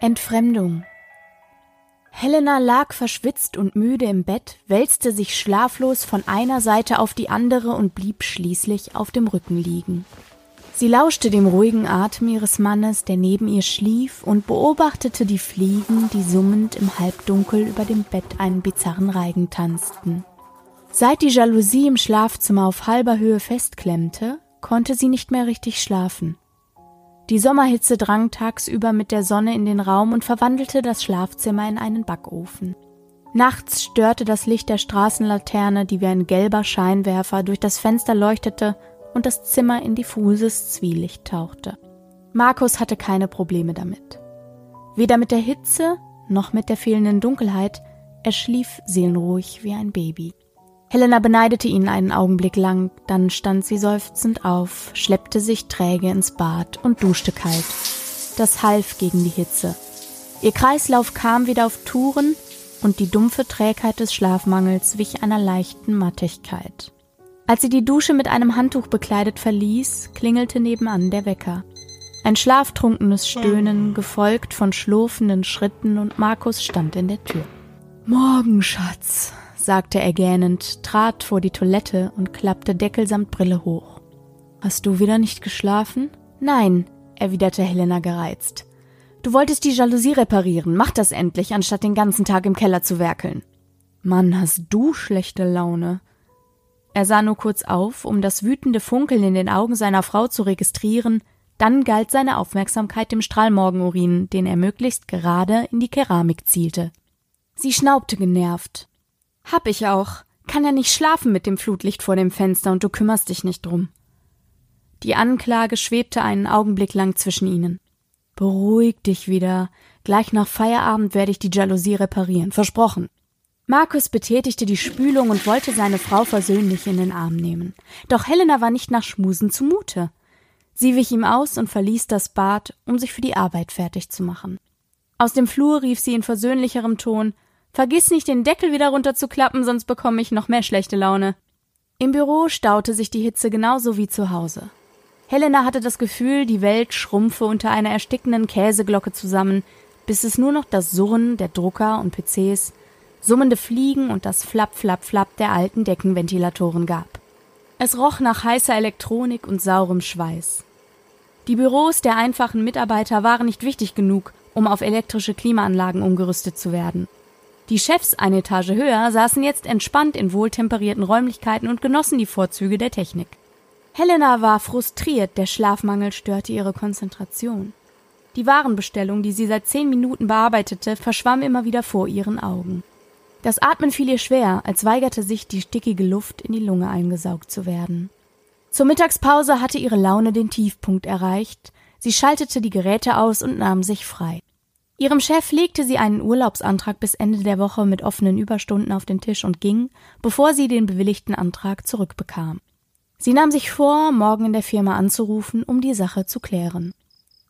Entfremdung. Helena lag verschwitzt und müde im Bett, wälzte sich schlaflos von einer Seite auf die andere und blieb schließlich auf dem Rücken liegen. Sie lauschte dem ruhigen Atem ihres Mannes, der neben ihr schlief, und beobachtete die Fliegen, die summend im Halbdunkel über dem Bett einen bizarren Reigen tanzten. Seit die Jalousie im Schlafzimmer auf halber Höhe festklemmte, konnte sie nicht mehr richtig schlafen. Die Sommerhitze drang tagsüber mit der Sonne in den Raum und verwandelte das Schlafzimmer in einen Backofen. Nachts störte das Licht der Straßenlaterne, die wie ein gelber Scheinwerfer durch das Fenster leuchtete und das Zimmer in diffuses Zwielicht tauchte. Markus hatte keine Probleme damit. Weder mit der Hitze noch mit der fehlenden Dunkelheit, er schlief seelenruhig wie ein Baby. Helena beneidete ihn einen Augenblick lang, dann stand sie seufzend auf, schleppte sich träge ins Bad und duschte kalt. Das half gegen die Hitze. Ihr Kreislauf kam wieder auf Touren und die dumpfe Trägheit des Schlafmangels wich einer leichten Mattigkeit. Als sie die Dusche mit einem Handtuch bekleidet verließ, klingelte nebenan der Wecker. Ein schlaftrunkenes Stöhnen, gefolgt von schlurfenden Schritten, und Markus stand in der Tür. Morgen, Schatz, sagte er gähnend, trat vor die Toilette und klappte Deckel samt Brille hoch. Hast du wieder nicht geschlafen? Nein, erwiderte Helena gereizt. Du wolltest die Jalousie reparieren, mach das endlich, anstatt den ganzen Tag im Keller zu werkeln. Mann, hast du schlechte Laune. Er sah nur kurz auf, um das wütende Funkeln in den Augen seiner Frau zu registrieren, dann galt seine Aufmerksamkeit dem Strahlmorgenurin, den er möglichst gerade in die Keramik zielte. Sie schnaubte genervt. Hab ich auch. Kann ja nicht schlafen mit dem Flutlicht vor dem Fenster und du kümmerst dich nicht drum. Die Anklage schwebte einen Augenblick lang zwischen ihnen. Beruhig dich wieder. Gleich nach Feierabend werde ich die Jalousie reparieren. Versprochen. Markus betätigte die Spülung und wollte seine Frau versöhnlich in den Arm nehmen. Doch Helena war nicht nach Schmusen zumute. Sie wich ihm aus und verließ das Bad, um sich für die Arbeit fertig zu machen. Aus dem Flur rief sie in versöhnlicherem Ton Vergiss nicht, den Deckel wieder runterzuklappen, sonst bekomme ich noch mehr schlechte Laune. Im Büro staute sich die Hitze genauso wie zu Hause. Helena hatte das Gefühl, die Welt schrumpfe unter einer erstickenden Käseglocke zusammen, bis es nur noch das Surren der Drucker und PCs, summende Fliegen und das Flapp, Flapp, Flapp der alten Deckenventilatoren gab. Es roch nach heißer Elektronik und saurem Schweiß. Die Büros der einfachen Mitarbeiter waren nicht wichtig genug, um auf elektrische Klimaanlagen umgerüstet zu werden. Die Chefs eine Etage höher saßen jetzt entspannt in wohltemperierten Räumlichkeiten und genossen die Vorzüge der Technik. Helena war frustriert, der Schlafmangel störte ihre Konzentration. Die Warenbestellung, die sie seit zehn Minuten bearbeitete, verschwamm immer wieder vor ihren Augen. Das Atmen fiel ihr schwer, als weigerte sich die stickige Luft in die Lunge eingesaugt zu werden. Zur Mittagspause hatte ihre Laune den Tiefpunkt erreicht, sie schaltete die Geräte aus und nahm sich frei. Ihrem Chef legte sie einen Urlaubsantrag bis Ende der Woche mit offenen Überstunden auf den Tisch und ging, bevor sie den bewilligten Antrag zurückbekam. Sie nahm sich vor, morgen in der Firma anzurufen, um die Sache zu klären.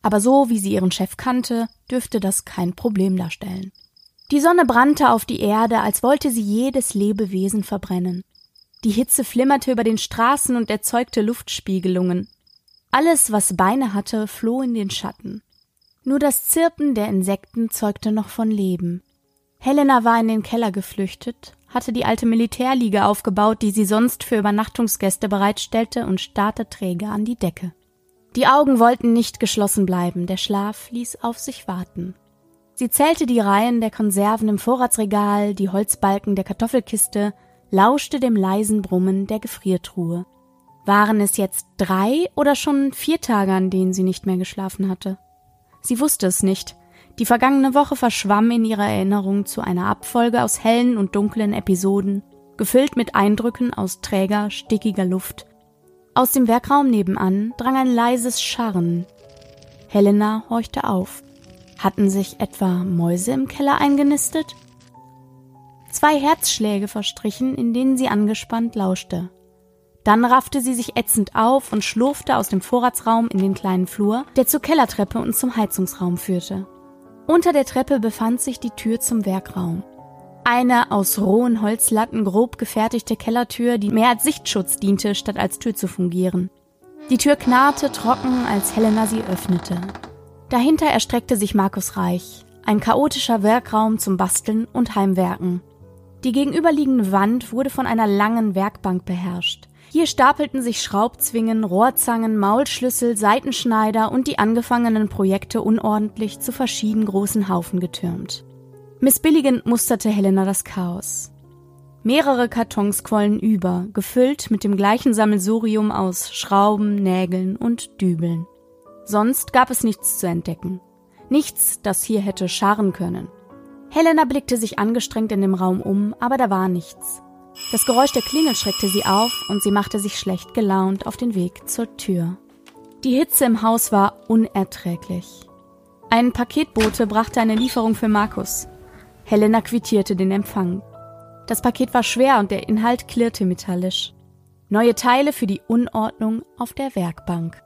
Aber so wie sie ihren Chef kannte, dürfte das kein Problem darstellen. Die Sonne brannte auf die Erde, als wollte sie jedes Lebewesen verbrennen. Die Hitze flimmerte über den Straßen und erzeugte Luftspiegelungen. Alles, was Beine hatte, floh in den Schatten. Nur das Zirpen der Insekten zeugte noch von Leben. Helena war in den Keller geflüchtet, hatte die alte Militärliege aufgebaut, die sie sonst für Übernachtungsgäste bereitstellte, und starrte träge an die Decke. Die Augen wollten nicht geschlossen bleiben, der Schlaf ließ auf sich warten. Sie zählte die Reihen der Konserven im Vorratsregal, die Holzbalken der Kartoffelkiste, lauschte dem leisen Brummen der Gefriertruhe. Waren es jetzt drei oder schon vier Tage, an denen sie nicht mehr geschlafen hatte? Sie wusste es nicht. Die vergangene Woche verschwamm in ihrer Erinnerung zu einer Abfolge aus hellen und dunklen Episoden, gefüllt mit Eindrücken aus träger, stickiger Luft. Aus dem Werkraum nebenan drang ein leises Scharren. Helena horchte auf. Hatten sich etwa Mäuse im Keller eingenistet? Zwei Herzschläge verstrichen, in denen sie angespannt lauschte. Dann raffte sie sich ätzend auf und schlurfte aus dem Vorratsraum in den kleinen Flur, der zur Kellertreppe und zum Heizungsraum führte. Unter der Treppe befand sich die Tür zum Werkraum. Eine aus rohen Holzlatten grob gefertigte Kellertür, die mehr als Sichtschutz diente, statt als Tür zu fungieren. Die Tür knarrte trocken, als Helena sie öffnete. Dahinter erstreckte sich Markus Reich, ein chaotischer Werkraum zum Basteln und Heimwerken. Die gegenüberliegende Wand wurde von einer langen Werkbank beherrscht. Hier stapelten sich Schraubzwingen, Rohrzangen, Maulschlüssel, Seitenschneider und die angefangenen Projekte unordentlich zu verschieden großen Haufen getürmt. Missbilligend musterte Helena das Chaos. Mehrere Kartons quollen über, gefüllt mit dem gleichen Sammelsurium aus Schrauben, Nägeln und Dübeln. Sonst gab es nichts zu entdecken. Nichts, das hier hätte scharren können. Helena blickte sich angestrengt in dem Raum um, aber da war nichts. Das Geräusch der Klingel schreckte sie auf und sie machte sich schlecht gelaunt auf den Weg zur Tür. Die Hitze im Haus war unerträglich. Ein Paketbote brachte eine Lieferung für Markus. Helena quittierte den Empfang. Das Paket war schwer und der Inhalt klirrte metallisch. Neue Teile für die Unordnung auf der Werkbank.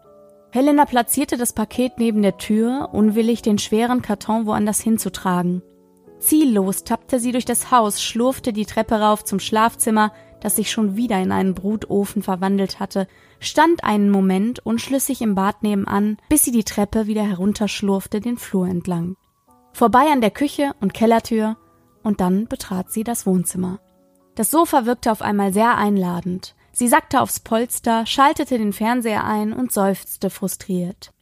Helena platzierte das Paket neben der Tür, unwillig den schweren Karton woanders hinzutragen. Ziellos tappte sie durch das Haus, schlurfte die Treppe rauf zum Schlafzimmer, das sich schon wieder in einen Brutofen verwandelt hatte, stand einen Moment unschlüssig im Bad nebenan, bis sie die Treppe wieder herunterschlurfte den Flur entlang. Vorbei an der Küche und Kellertür, und dann betrat sie das Wohnzimmer. Das Sofa wirkte auf einmal sehr einladend. Sie sackte aufs Polster, schaltete den Fernseher ein und seufzte frustriert.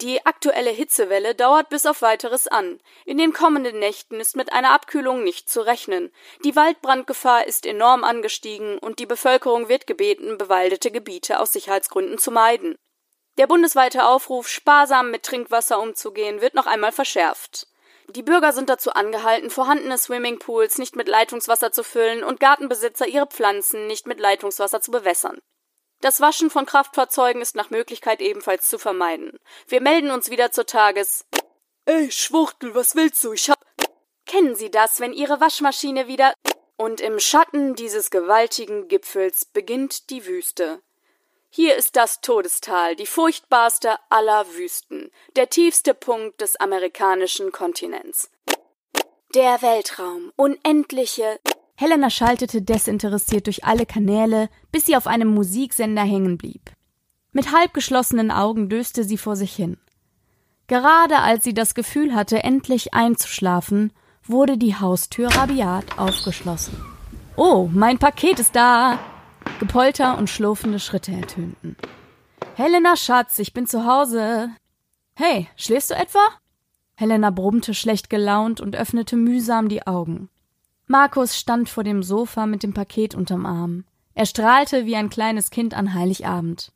Die aktuelle Hitzewelle dauert bis auf weiteres an. In den kommenden Nächten ist mit einer Abkühlung nicht zu rechnen. Die Waldbrandgefahr ist enorm angestiegen und die Bevölkerung wird gebeten, bewaldete Gebiete aus Sicherheitsgründen zu meiden. Der bundesweite Aufruf, sparsam mit Trinkwasser umzugehen, wird noch einmal verschärft. Die Bürger sind dazu angehalten, vorhandene Swimmingpools nicht mit Leitungswasser zu füllen und Gartenbesitzer ihre Pflanzen nicht mit Leitungswasser zu bewässern. Das Waschen von Kraftfahrzeugen ist nach Möglichkeit ebenfalls zu vermeiden. Wir melden uns wieder zur Tages. Ey, Schwuchtel, was willst du? Ich hab. Kennen Sie das, wenn Ihre Waschmaschine wieder. Und im Schatten dieses gewaltigen Gipfels beginnt die Wüste. Hier ist das Todestal, die furchtbarste aller Wüsten, der tiefste Punkt des amerikanischen Kontinents. Der Weltraum, unendliche Helena schaltete desinteressiert durch alle Kanäle, bis sie auf einem Musiksender hängen blieb. Mit halb geschlossenen Augen döste sie vor sich hin. Gerade als sie das Gefühl hatte, endlich einzuschlafen, wurde die Haustür rabiat aufgeschlossen. Oh, mein Paket ist da! Gepolter und schlurfende Schritte ertönten. Helena, Schatz, ich bin zu Hause. Hey, schläfst du etwa? Helena brummte schlecht gelaunt und öffnete mühsam die Augen. Markus stand vor dem Sofa mit dem Paket unterm Arm. Er strahlte wie ein kleines Kind an Heiligabend.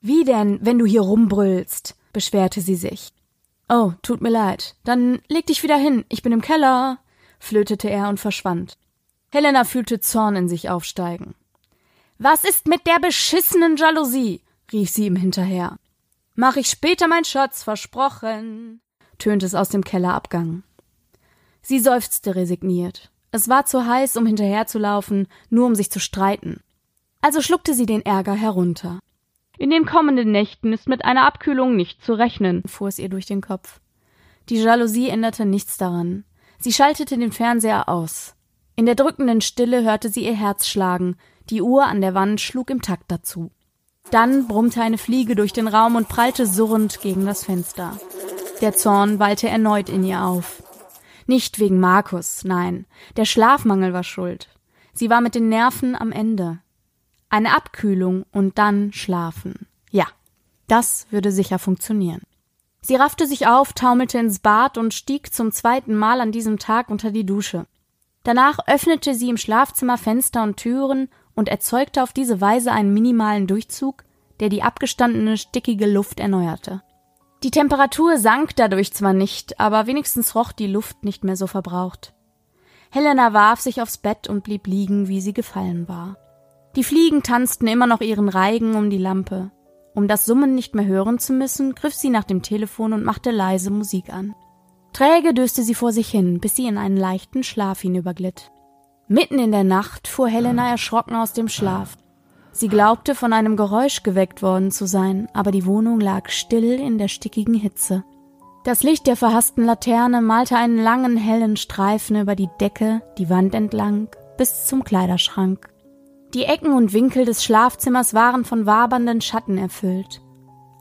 Wie denn, wenn du hier rumbrüllst? beschwerte sie sich. Oh, tut mir leid. Dann leg dich wieder hin. Ich bin im Keller, flötete er und verschwand. Helena fühlte Zorn in sich aufsteigen. Was ist mit der beschissenen Jalousie? rief sie ihm hinterher. Mach ich später, mein Schatz, versprochen, tönte es aus dem Kellerabgang. Sie seufzte resigniert. Es war zu heiß, um hinterherzulaufen, nur um sich zu streiten. Also schluckte sie den Ärger herunter. In den kommenden Nächten ist mit einer Abkühlung nicht zu rechnen, fuhr es ihr durch den Kopf. Die Jalousie änderte nichts daran. Sie schaltete den Fernseher aus. In der drückenden Stille hörte sie ihr Herz schlagen, die Uhr an der Wand schlug im Takt dazu. Dann brummte eine Fliege durch den Raum und prallte surrend gegen das Fenster. Der Zorn wallte erneut in ihr auf. Nicht wegen Markus, nein, der Schlafmangel war schuld. Sie war mit den Nerven am Ende. Eine Abkühlung und dann schlafen. Ja, das würde sicher funktionieren. Sie raffte sich auf, taumelte ins Bad und stieg zum zweiten Mal an diesem Tag unter die Dusche. Danach öffnete sie im Schlafzimmer Fenster und Türen und erzeugte auf diese Weise einen minimalen Durchzug, der die abgestandene, stickige Luft erneuerte. Die Temperatur sank dadurch zwar nicht, aber wenigstens roch die Luft nicht mehr so verbraucht. Helena warf sich aufs Bett und blieb liegen, wie sie gefallen war. Die Fliegen tanzten immer noch ihren Reigen um die Lampe. Um das Summen nicht mehr hören zu müssen, griff sie nach dem Telefon und machte leise Musik an. Träge döste sie vor sich hin, bis sie in einen leichten Schlaf hinüberglitt. Mitten in der Nacht fuhr Helena erschrocken aus dem Schlaf. Sie glaubte, von einem Geräusch geweckt worden zu sein, aber die Wohnung lag still in der stickigen Hitze. Das Licht der verhassten Laterne malte einen langen hellen Streifen über die Decke, die Wand entlang, bis zum Kleiderschrank. Die Ecken und Winkel des Schlafzimmers waren von wabernden Schatten erfüllt.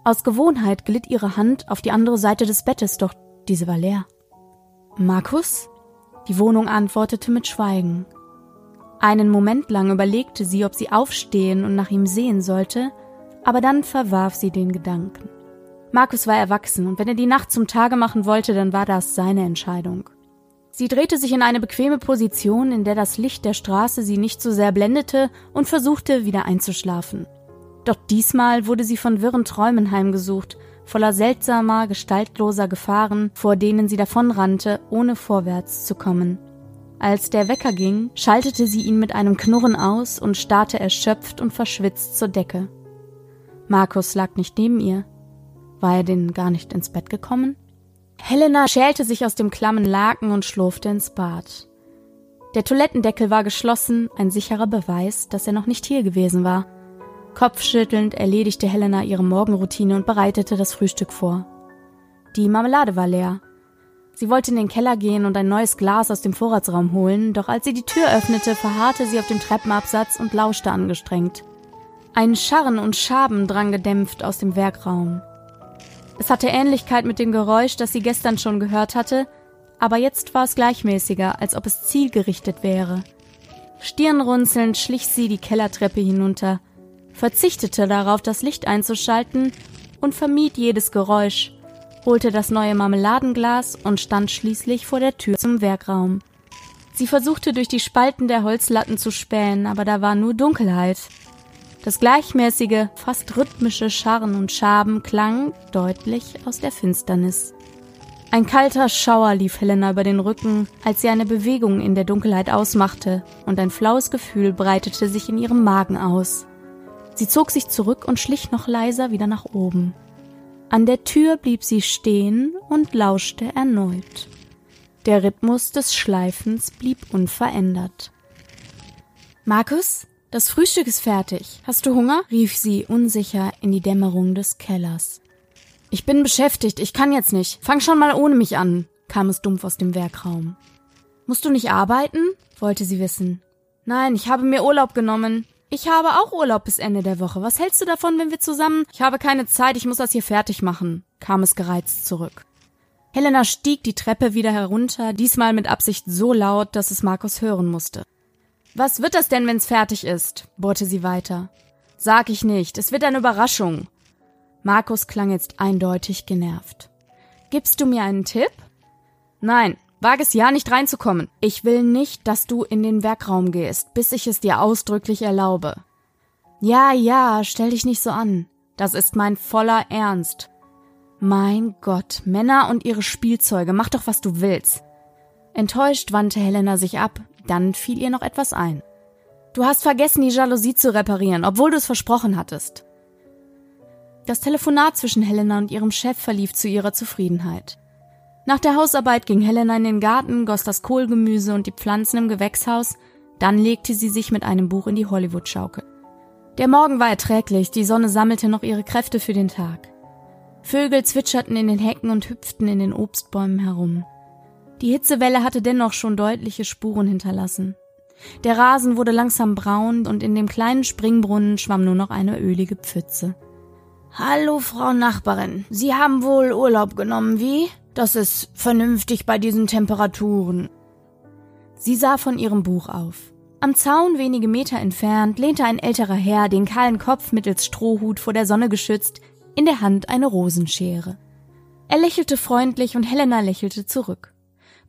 Aus Gewohnheit glitt ihre Hand auf die andere Seite des Bettes, doch diese war leer. Markus? Die Wohnung antwortete mit Schweigen. Einen Moment lang überlegte sie, ob sie aufstehen und nach ihm sehen sollte, aber dann verwarf sie den Gedanken. Markus war erwachsen und wenn er die Nacht zum Tage machen wollte, dann war das seine Entscheidung. Sie drehte sich in eine bequeme Position, in der das Licht der Straße sie nicht so sehr blendete und versuchte wieder einzuschlafen. Doch diesmal wurde sie von wirren Träumen heimgesucht, voller seltsamer, gestaltloser Gefahren, vor denen sie davonrannte, ohne vorwärts zu kommen. Als der Wecker ging, schaltete sie ihn mit einem Knurren aus und starrte erschöpft und verschwitzt zur Decke. Markus lag nicht neben ihr. War er denn gar nicht ins Bett gekommen? Helena schälte sich aus dem klammen Laken und schlurfte ins Bad. Der Toilettendeckel war geschlossen, ein sicherer Beweis, dass er noch nicht hier gewesen war. Kopfschüttelnd erledigte Helena ihre Morgenroutine und bereitete das Frühstück vor. Die Marmelade war leer. Sie wollte in den Keller gehen und ein neues Glas aus dem Vorratsraum holen, doch als sie die Tür öffnete, verharrte sie auf dem Treppenabsatz und lauschte angestrengt. Ein Scharren und Schaben drang gedämpft aus dem Werkraum. Es hatte Ähnlichkeit mit dem Geräusch, das sie gestern schon gehört hatte, aber jetzt war es gleichmäßiger, als ob es zielgerichtet wäre. Stirnrunzelnd schlich sie die Kellertreppe hinunter, verzichtete darauf, das Licht einzuschalten und vermied jedes Geräusch, holte das neue Marmeladenglas und stand schließlich vor der Tür zum Werkraum. Sie versuchte durch die Spalten der Holzlatten zu spähen, aber da war nur Dunkelheit. Das gleichmäßige, fast rhythmische Scharren und Schaben klang deutlich aus der Finsternis. Ein kalter Schauer lief Helena über den Rücken, als sie eine Bewegung in der Dunkelheit ausmachte, und ein flaues Gefühl breitete sich in ihrem Magen aus. Sie zog sich zurück und schlich noch leiser wieder nach oben. An der Tür blieb sie stehen und lauschte erneut. Der Rhythmus des Schleifens blieb unverändert. Markus? Das Frühstück ist fertig. Hast du Hunger? rief sie unsicher in die Dämmerung des Kellers. Ich bin beschäftigt, ich kann jetzt nicht. Fang schon mal ohne mich an, kam es dumpf aus dem Werkraum. Musst du nicht arbeiten? wollte sie wissen. Nein, ich habe mir Urlaub genommen. Ich habe auch Urlaub bis Ende der Woche. Was hältst du davon, wenn wir zusammen? Ich habe keine Zeit, ich muss das hier fertig machen, kam es gereizt zurück. Helena stieg die Treppe wieder herunter, diesmal mit Absicht so laut, dass es Markus hören musste. Was wird das denn, wenn's fertig ist? bohrte sie weiter. Sag ich nicht, es wird eine Überraschung. Markus klang jetzt eindeutig genervt. Gibst du mir einen Tipp? Nein, wage es ja nicht reinzukommen. Ich will nicht, dass du in den Werkraum gehst, bis ich es dir ausdrücklich erlaube. Ja, ja, stell dich nicht so an. Das ist mein voller Ernst. Mein Gott, Männer und ihre Spielzeuge, mach doch, was du willst. Enttäuscht wandte Helena sich ab, dann fiel ihr noch etwas ein. Du hast vergessen, die Jalousie zu reparieren, obwohl du es versprochen hattest. Das Telefonat zwischen Helena und ihrem Chef verlief zu ihrer Zufriedenheit. Nach der Hausarbeit ging Helena in den Garten, goss das Kohlgemüse und die Pflanzen im Gewächshaus, dann legte sie sich mit einem Buch in die Hollywood-Schaukel. Der Morgen war erträglich, die Sonne sammelte noch ihre Kräfte für den Tag. Vögel zwitscherten in den Hecken und hüpften in den Obstbäumen herum. Die Hitzewelle hatte dennoch schon deutliche Spuren hinterlassen. Der Rasen wurde langsam braun und in dem kleinen Springbrunnen schwamm nur noch eine ölige Pfütze. Hallo, Frau Nachbarin. Sie haben wohl Urlaub genommen, wie? Das ist vernünftig bei diesen Temperaturen. Sie sah von ihrem Buch auf. Am Zaun wenige Meter entfernt lehnte ein älterer Herr, den kahlen Kopf mittels Strohhut vor der Sonne geschützt, in der Hand eine Rosenschere. Er lächelte freundlich und Helena lächelte zurück.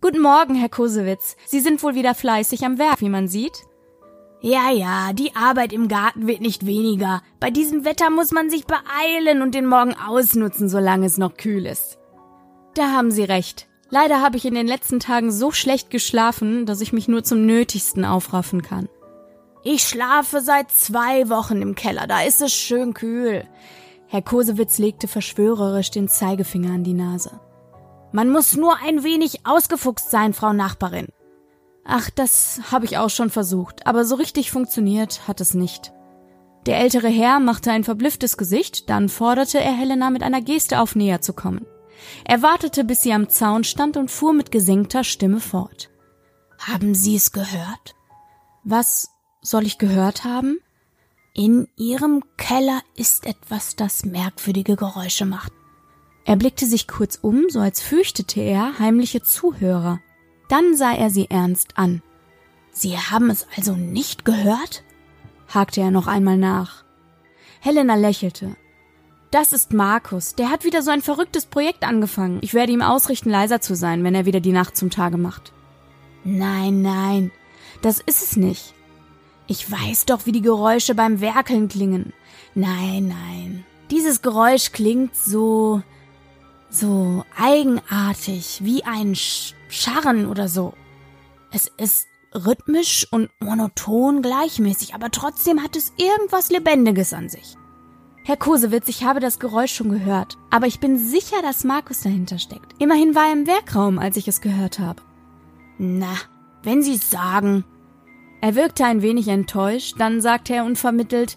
Guten Morgen, Herr Kosewitz. Sie sind wohl wieder fleißig am Werk, wie man sieht. Ja, ja, die Arbeit im Garten wird nicht weniger. Bei diesem Wetter muss man sich beeilen und den Morgen ausnutzen, solange es noch kühl ist. Da haben Sie recht. Leider habe ich in den letzten Tagen so schlecht geschlafen, dass ich mich nur zum Nötigsten aufraffen kann. Ich schlafe seit zwei Wochen im Keller, da ist es schön kühl. Herr Kosewitz legte verschwörerisch den Zeigefinger an die Nase. Man muss nur ein wenig ausgefuchst sein, Frau Nachbarin. Ach, das habe ich auch schon versucht, aber so richtig funktioniert hat es nicht. Der ältere Herr machte ein verblüfftes Gesicht, dann forderte er Helena mit einer Geste auf, näher zu kommen. Er wartete, bis sie am Zaun stand und fuhr mit gesenkter Stimme fort. Haben Sie es gehört? Was soll ich gehört haben? In ihrem Keller ist etwas, das merkwürdige Geräusche macht. Er blickte sich kurz um, so als fürchtete er heimliche Zuhörer. Dann sah er sie ernst an. Sie haben es also nicht gehört? hakte er noch einmal nach. Helena lächelte. Das ist Markus. Der hat wieder so ein verrücktes Projekt angefangen. Ich werde ihm ausrichten, leiser zu sein, wenn er wieder die Nacht zum Tage macht. Nein, nein, das ist es nicht. Ich weiß doch, wie die Geräusche beim Werkeln klingen. Nein, nein. Dieses Geräusch klingt so, so eigenartig, wie ein Scharren oder so. Es ist rhythmisch und monoton gleichmäßig, aber trotzdem hat es irgendwas Lebendiges an sich. Herr Kosewitz, ich habe das Geräusch schon gehört, aber ich bin sicher, dass Markus dahinter steckt. Immerhin war er im Werkraum, als ich es gehört habe. Na, wenn Sie sagen. Er wirkte ein wenig enttäuscht, dann sagte er unvermittelt,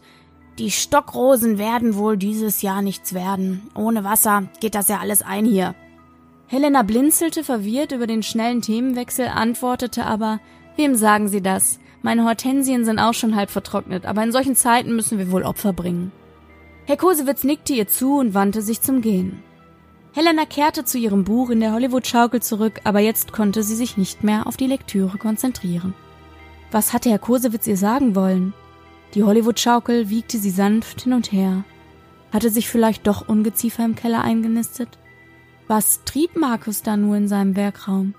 die Stockrosen werden wohl dieses Jahr nichts werden. Ohne Wasser geht das ja alles ein hier. Helena blinzelte verwirrt über den schnellen Themenwechsel, antwortete aber, wem sagen Sie das? Meine Hortensien sind auch schon halb vertrocknet, aber in solchen Zeiten müssen wir wohl Opfer bringen. Herr Kosewitz nickte ihr zu und wandte sich zum Gehen. Helena kehrte zu ihrem Buch in der Hollywood-Schaukel zurück, aber jetzt konnte sie sich nicht mehr auf die Lektüre konzentrieren. Was hatte Herr Kosewitz ihr sagen wollen? Die Hollywood-Schaukel wiegte sie sanft hin und her. Hatte sich vielleicht doch Ungeziefer im Keller eingenistet? Was trieb Markus da nur in seinem Werkraum?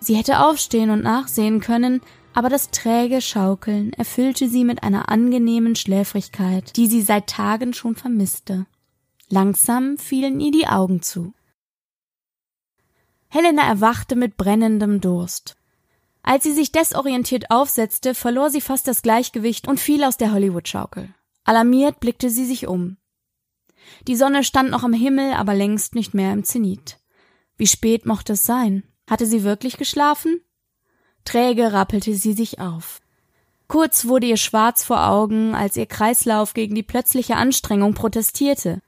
Sie hätte aufstehen und nachsehen können, aber das träge Schaukeln erfüllte sie mit einer angenehmen Schläfrigkeit, die sie seit Tagen schon vermisste. Langsam fielen ihr die Augen zu. Helena erwachte mit brennendem Durst. Als sie sich desorientiert aufsetzte, verlor sie fast das Gleichgewicht und fiel aus der Hollywood-Schaukel. Alarmiert blickte sie sich um. Die Sonne stand noch am Himmel, aber längst nicht mehr im Zenit. Wie spät mochte es sein? Hatte sie wirklich geschlafen? Träge rappelte sie sich auf. Kurz wurde ihr schwarz vor Augen, als ihr Kreislauf gegen die plötzliche Anstrengung protestierte.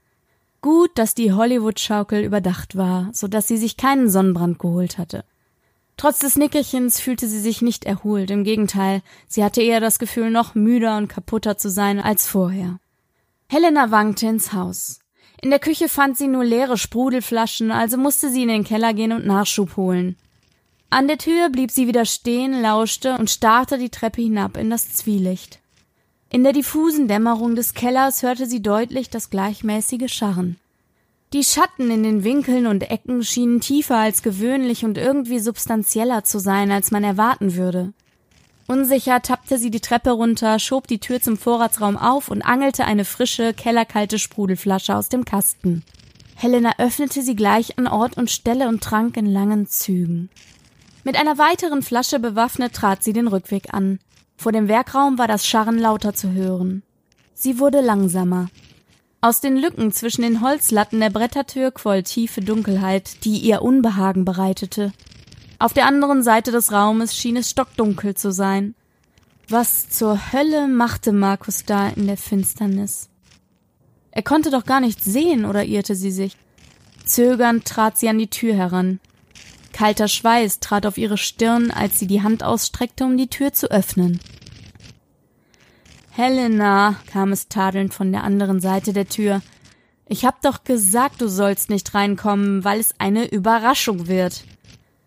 Gut, dass die Hollywood-Schaukel überdacht war, so dass sie sich keinen Sonnenbrand geholt hatte. Trotz des Nickerchens fühlte sie sich nicht erholt, im Gegenteil, sie hatte eher das Gefühl, noch müder und kaputter zu sein als vorher. Helena wankte ins Haus. In der Küche fand sie nur leere Sprudelflaschen, also musste sie in den Keller gehen und Nachschub holen. An der Tür blieb sie wieder stehen, lauschte und starrte die Treppe hinab in das Zwielicht. In der diffusen Dämmerung des Kellers hörte sie deutlich das gleichmäßige Scharren. Die Schatten in den Winkeln und Ecken schienen tiefer als gewöhnlich und irgendwie substanzieller zu sein, als man erwarten würde. Unsicher tappte sie die Treppe runter, schob die Tür zum Vorratsraum auf und angelte eine frische, kellerkalte Sprudelflasche aus dem Kasten. Helena öffnete sie gleich an Ort und Stelle und trank in langen Zügen. Mit einer weiteren Flasche bewaffnet trat sie den Rückweg an. Vor dem Werkraum war das Scharren lauter zu hören. Sie wurde langsamer. Aus den Lücken zwischen den Holzlatten der Brettertür quoll tiefe Dunkelheit, die ihr Unbehagen bereitete. Auf der anderen Seite des Raumes schien es stockdunkel zu sein. Was zur Hölle machte Markus da in der Finsternis? Er konnte doch gar nichts sehen, oder irrte sie sich? Zögernd trat sie an die Tür heran. Kalter Schweiß trat auf ihre Stirn, als sie die Hand ausstreckte, um die Tür zu öffnen. Helena, kam es tadelnd von der anderen Seite der Tür. Ich hab doch gesagt, du sollst nicht reinkommen, weil es eine Überraschung wird.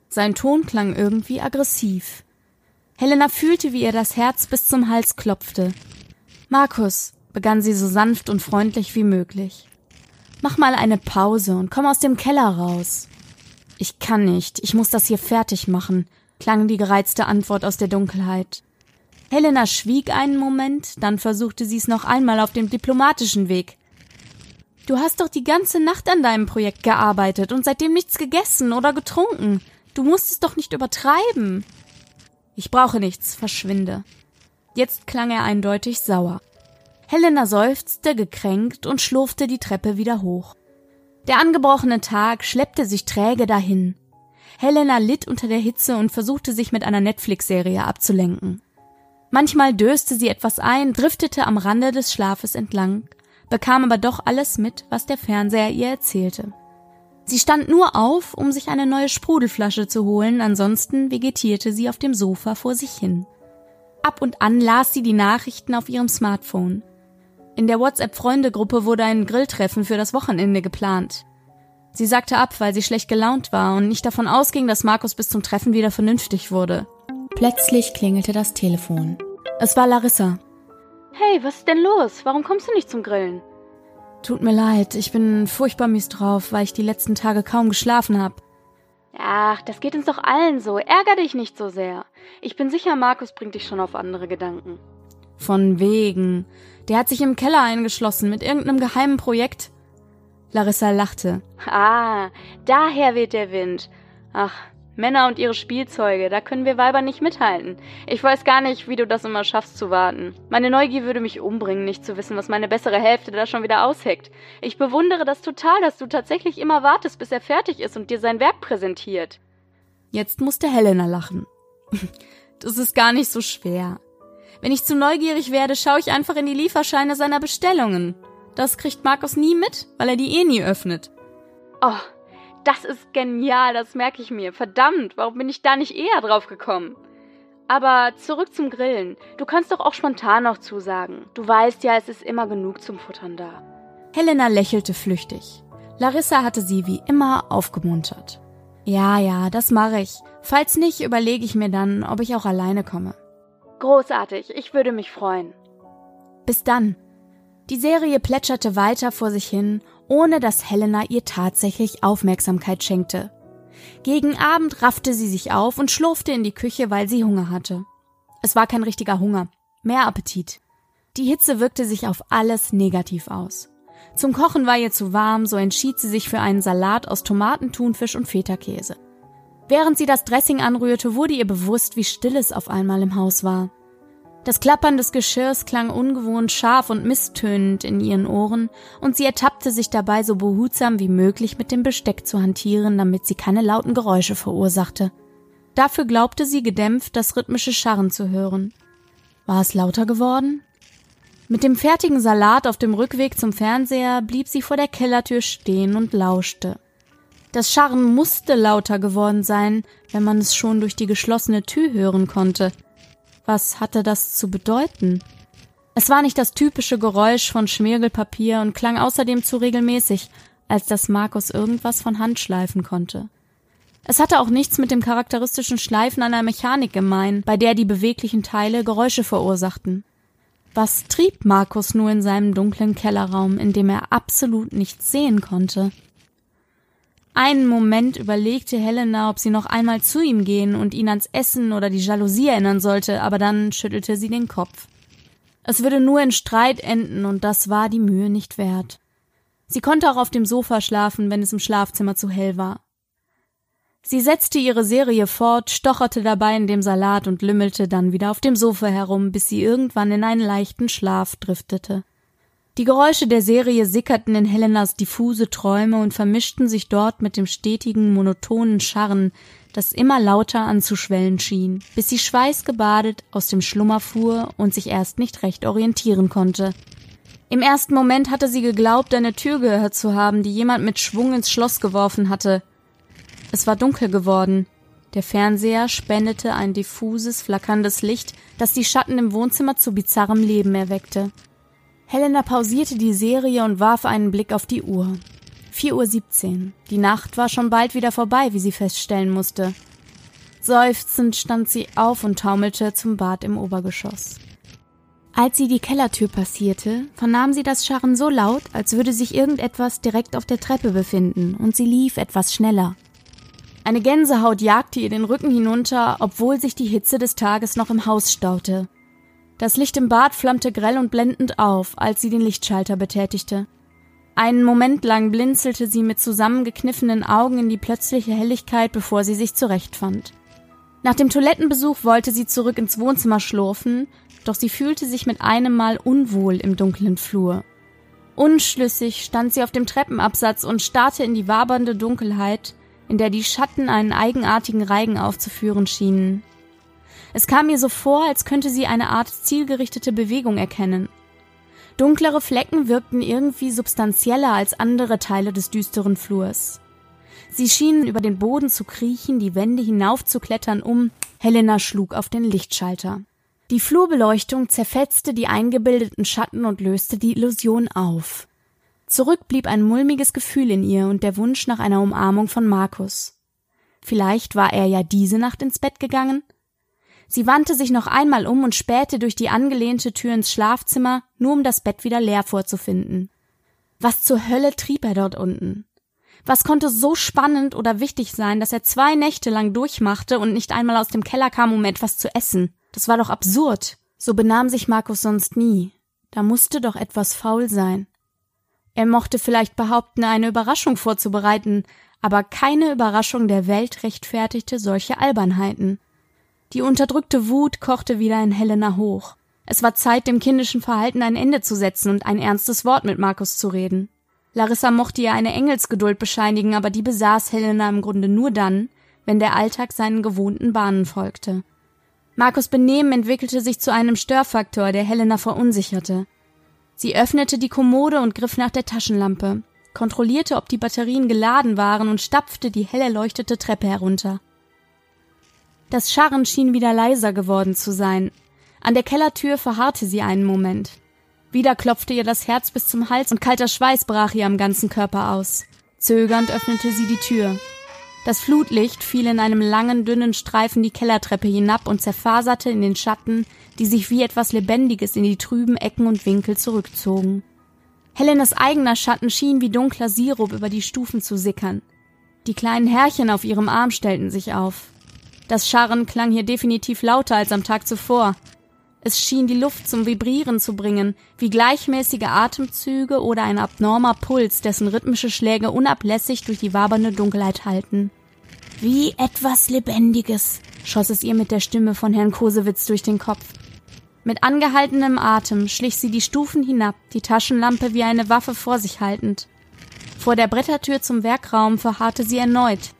Sein Ton klang irgendwie aggressiv. Helena fühlte, wie ihr das Herz bis zum Hals klopfte. Markus, begann sie so sanft und freundlich wie möglich. Mach mal eine Pause und komm aus dem Keller raus. Ich kann nicht, ich muss das hier fertig machen, klang die gereizte Antwort aus der Dunkelheit. Helena schwieg einen Moment, dann versuchte sie es noch einmal auf dem diplomatischen Weg. Du hast doch die ganze Nacht an deinem Projekt gearbeitet und seitdem nichts gegessen oder getrunken. Du musst es doch nicht übertreiben. Ich brauche nichts, verschwinde. Jetzt klang er eindeutig sauer. Helena seufzte gekränkt und schlurfte die Treppe wieder hoch. Der angebrochene Tag schleppte sich träge dahin. Helena litt unter der Hitze und versuchte sich mit einer Netflix-Serie abzulenken. Manchmal döste sie etwas ein, driftete am Rande des Schlafes entlang, bekam aber doch alles mit, was der Fernseher ihr erzählte. Sie stand nur auf, um sich eine neue Sprudelflasche zu holen, ansonsten vegetierte sie auf dem Sofa vor sich hin. Ab und an las sie die Nachrichten auf ihrem Smartphone. In der WhatsApp-Freunde-Gruppe wurde ein Grilltreffen für das Wochenende geplant. Sie sagte ab, weil sie schlecht gelaunt war und nicht davon ausging, dass Markus bis zum Treffen wieder vernünftig wurde. Plötzlich klingelte das Telefon. Es war Larissa. Hey, was ist denn los? Warum kommst du nicht zum Grillen? Tut mir leid, ich bin furchtbar mies drauf, weil ich die letzten Tage kaum geschlafen habe. Ach, das geht uns doch allen so. Ärger dich nicht so sehr. Ich bin sicher, Markus bringt dich schon auf andere Gedanken. Von wegen. Der hat sich im Keller eingeschlossen mit irgendeinem geheimen Projekt. Larissa lachte. Ah, daher weht der Wind. Ach, Männer und ihre Spielzeuge, da können wir Weiber nicht mithalten. Ich weiß gar nicht, wie du das immer schaffst zu warten. Meine Neugier würde mich umbringen, nicht zu wissen, was meine bessere Hälfte da schon wieder ausheckt. Ich bewundere das total, dass du tatsächlich immer wartest, bis er fertig ist und dir sein Werk präsentiert. Jetzt musste Helena lachen. Das ist gar nicht so schwer. Wenn ich zu neugierig werde, schaue ich einfach in die Lieferscheine seiner Bestellungen. Das kriegt Markus nie mit, weil er die eh nie öffnet. Oh, das ist genial, das merke ich mir. Verdammt, warum bin ich da nicht eher drauf gekommen? Aber zurück zum Grillen. Du kannst doch auch spontan noch zusagen. Du weißt ja, es ist immer genug zum Futtern da. Helena lächelte flüchtig. Larissa hatte sie wie immer aufgemuntert. Ja, ja, das mache ich. Falls nicht, überlege ich mir dann, ob ich auch alleine komme. Großartig, ich würde mich freuen. Bis dann. Die Serie plätscherte weiter vor sich hin ohne dass Helena ihr tatsächlich Aufmerksamkeit schenkte. Gegen Abend raffte sie sich auf und schlurfte in die Küche, weil sie Hunger hatte. Es war kein richtiger Hunger, mehr Appetit. Die Hitze wirkte sich auf alles negativ aus. Zum Kochen war ihr zu warm, so entschied sie sich für einen Salat aus Tomaten, Thunfisch und Feta-Käse. Während sie das Dressing anrührte, wurde ihr bewusst, wie still es auf einmal im Haus war. Das Klappern des Geschirrs klang ungewohnt scharf und misstönend in ihren Ohren, und sie ertappte sich dabei, so behutsam wie möglich mit dem Besteck zu hantieren, damit sie keine lauten Geräusche verursachte. Dafür glaubte sie gedämpft das rhythmische Scharren zu hören. War es lauter geworden? Mit dem fertigen Salat auf dem Rückweg zum Fernseher blieb sie vor der Kellertür stehen und lauschte. Das Scharren musste lauter geworden sein, wenn man es schon durch die geschlossene Tür hören konnte – was hatte das zu bedeuten? Es war nicht das typische Geräusch von Schmirgelpapier und klang außerdem zu regelmäßig, als dass Markus irgendwas von Hand schleifen konnte. Es hatte auch nichts mit dem charakteristischen Schleifen einer Mechanik gemein, bei der die beweglichen Teile Geräusche verursachten. Was trieb Markus nur in seinem dunklen Kellerraum, in dem er absolut nichts sehen konnte? Einen Moment überlegte Helena, ob sie noch einmal zu ihm gehen und ihn ans Essen oder die Jalousie erinnern sollte, aber dann schüttelte sie den Kopf. Es würde nur in Streit enden, und das war die Mühe nicht wert. Sie konnte auch auf dem Sofa schlafen, wenn es im Schlafzimmer zu hell war. Sie setzte ihre Serie fort, stocherte dabei in dem Salat und lümmelte dann wieder auf dem Sofa herum, bis sie irgendwann in einen leichten Schlaf driftete. Die Geräusche der Serie sickerten in Helenas diffuse Träume und vermischten sich dort mit dem stetigen, monotonen Scharren, das immer lauter anzuschwellen schien, bis sie schweißgebadet aus dem Schlummer fuhr und sich erst nicht recht orientieren konnte. Im ersten Moment hatte sie geglaubt, eine Tür gehört zu haben, die jemand mit Schwung ins Schloss geworfen hatte. Es war dunkel geworden. Der Fernseher spendete ein diffuses, flackerndes Licht, das die Schatten im Wohnzimmer zu bizarrem Leben erweckte. Helena pausierte die Serie und warf einen Blick auf die Uhr. 4.17 Uhr. Die Nacht war schon bald wieder vorbei, wie sie feststellen musste. Seufzend stand sie auf und taumelte zum Bad im Obergeschoss. Als sie die Kellertür passierte, vernahm sie das Scharren so laut, als würde sich irgendetwas direkt auf der Treppe befinden, und sie lief etwas schneller. Eine Gänsehaut jagte ihr den Rücken hinunter, obwohl sich die Hitze des Tages noch im Haus staute. Das Licht im Bad flammte grell und blendend auf, als sie den Lichtschalter betätigte. Einen Moment lang blinzelte sie mit zusammengekniffenen Augen in die plötzliche Helligkeit, bevor sie sich zurechtfand. Nach dem Toilettenbesuch wollte sie zurück ins Wohnzimmer schlurfen, doch sie fühlte sich mit einem Mal unwohl im dunklen Flur. Unschlüssig stand sie auf dem Treppenabsatz und starrte in die wabernde Dunkelheit, in der die Schatten einen eigenartigen Reigen aufzuführen schienen. Es kam ihr so vor, als könnte sie eine Art zielgerichtete Bewegung erkennen. Dunklere Flecken wirkten irgendwie substanzieller als andere Teile des düsteren Flurs. Sie schienen über den Boden zu kriechen, die Wände hinaufzuklettern, um Helena schlug auf den Lichtschalter. Die Flurbeleuchtung zerfetzte die eingebildeten Schatten und löste die Illusion auf. Zurück blieb ein mulmiges Gefühl in ihr und der Wunsch nach einer Umarmung von Markus. Vielleicht war er ja diese Nacht ins Bett gegangen? Sie wandte sich noch einmal um und spähte durch die angelehnte Tür ins Schlafzimmer, nur um das Bett wieder leer vorzufinden. Was zur Hölle trieb er dort unten? Was konnte so spannend oder wichtig sein, dass er zwei Nächte lang durchmachte und nicht einmal aus dem Keller kam, um etwas zu essen? Das war doch absurd. So benahm sich Markus sonst nie. Da musste doch etwas faul sein. Er mochte vielleicht behaupten, eine Überraschung vorzubereiten, aber keine Überraschung der Welt rechtfertigte solche Albernheiten. Die unterdrückte Wut kochte wieder in Helena hoch. Es war Zeit, dem kindischen Verhalten ein Ende zu setzen und ein ernstes Wort mit Markus zu reden. Larissa mochte ihr eine Engelsgeduld bescheinigen, aber die besaß Helena im Grunde nur dann, wenn der Alltag seinen gewohnten Bahnen folgte. Markus Benehmen entwickelte sich zu einem Störfaktor, der Helena verunsicherte. Sie öffnete die Kommode und griff nach der Taschenlampe, kontrollierte, ob die Batterien geladen waren und stapfte die hell erleuchtete Treppe herunter. Das Scharren schien wieder leiser geworden zu sein. An der Kellertür verharrte sie einen Moment. Wieder klopfte ihr das Herz bis zum Hals und kalter Schweiß brach ihr am ganzen Körper aus. Zögernd öffnete sie die Tür. Das Flutlicht fiel in einem langen, dünnen Streifen die Kellertreppe hinab und zerfaserte in den Schatten, die sich wie etwas Lebendiges in die trüben Ecken und Winkel zurückzogen. Helenas eigener Schatten schien wie dunkler Sirup über die Stufen zu sickern. Die kleinen Härchen auf ihrem Arm stellten sich auf. Das Scharren klang hier definitiv lauter als am Tag zuvor. Es schien die Luft zum Vibrieren zu bringen, wie gleichmäßige Atemzüge oder ein abnormer Puls, dessen rhythmische Schläge unablässig durch die wabernde Dunkelheit halten. Wie etwas Lebendiges, schoss es ihr mit der Stimme von Herrn Kosewitz durch den Kopf. Mit angehaltenem Atem schlich sie die Stufen hinab, die Taschenlampe wie eine Waffe vor sich haltend. Vor der Brettertür zum Werkraum verharrte sie erneut,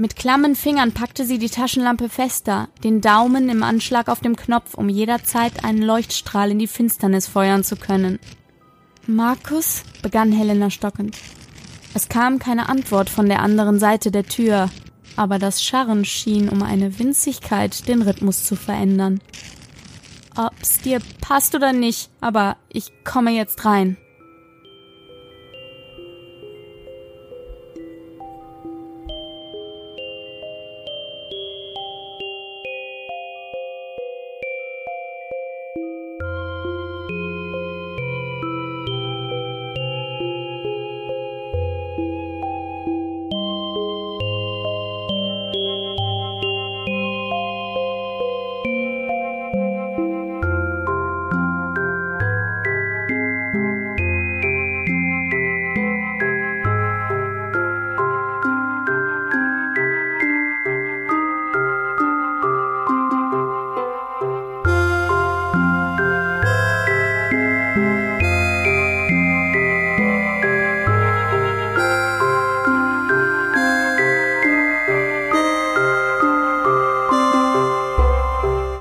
mit klammen Fingern packte sie die Taschenlampe fester, den Daumen im Anschlag auf dem Knopf, um jederzeit einen Leuchtstrahl in die Finsternis feuern zu können. Markus? begann Helena stockend. Es kam keine Antwort von der anderen Seite der Tür, aber das Scharren schien um eine Winzigkeit den Rhythmus zu verändern. Ob's dir passt oder nicht, aber ich komme jetzt rein.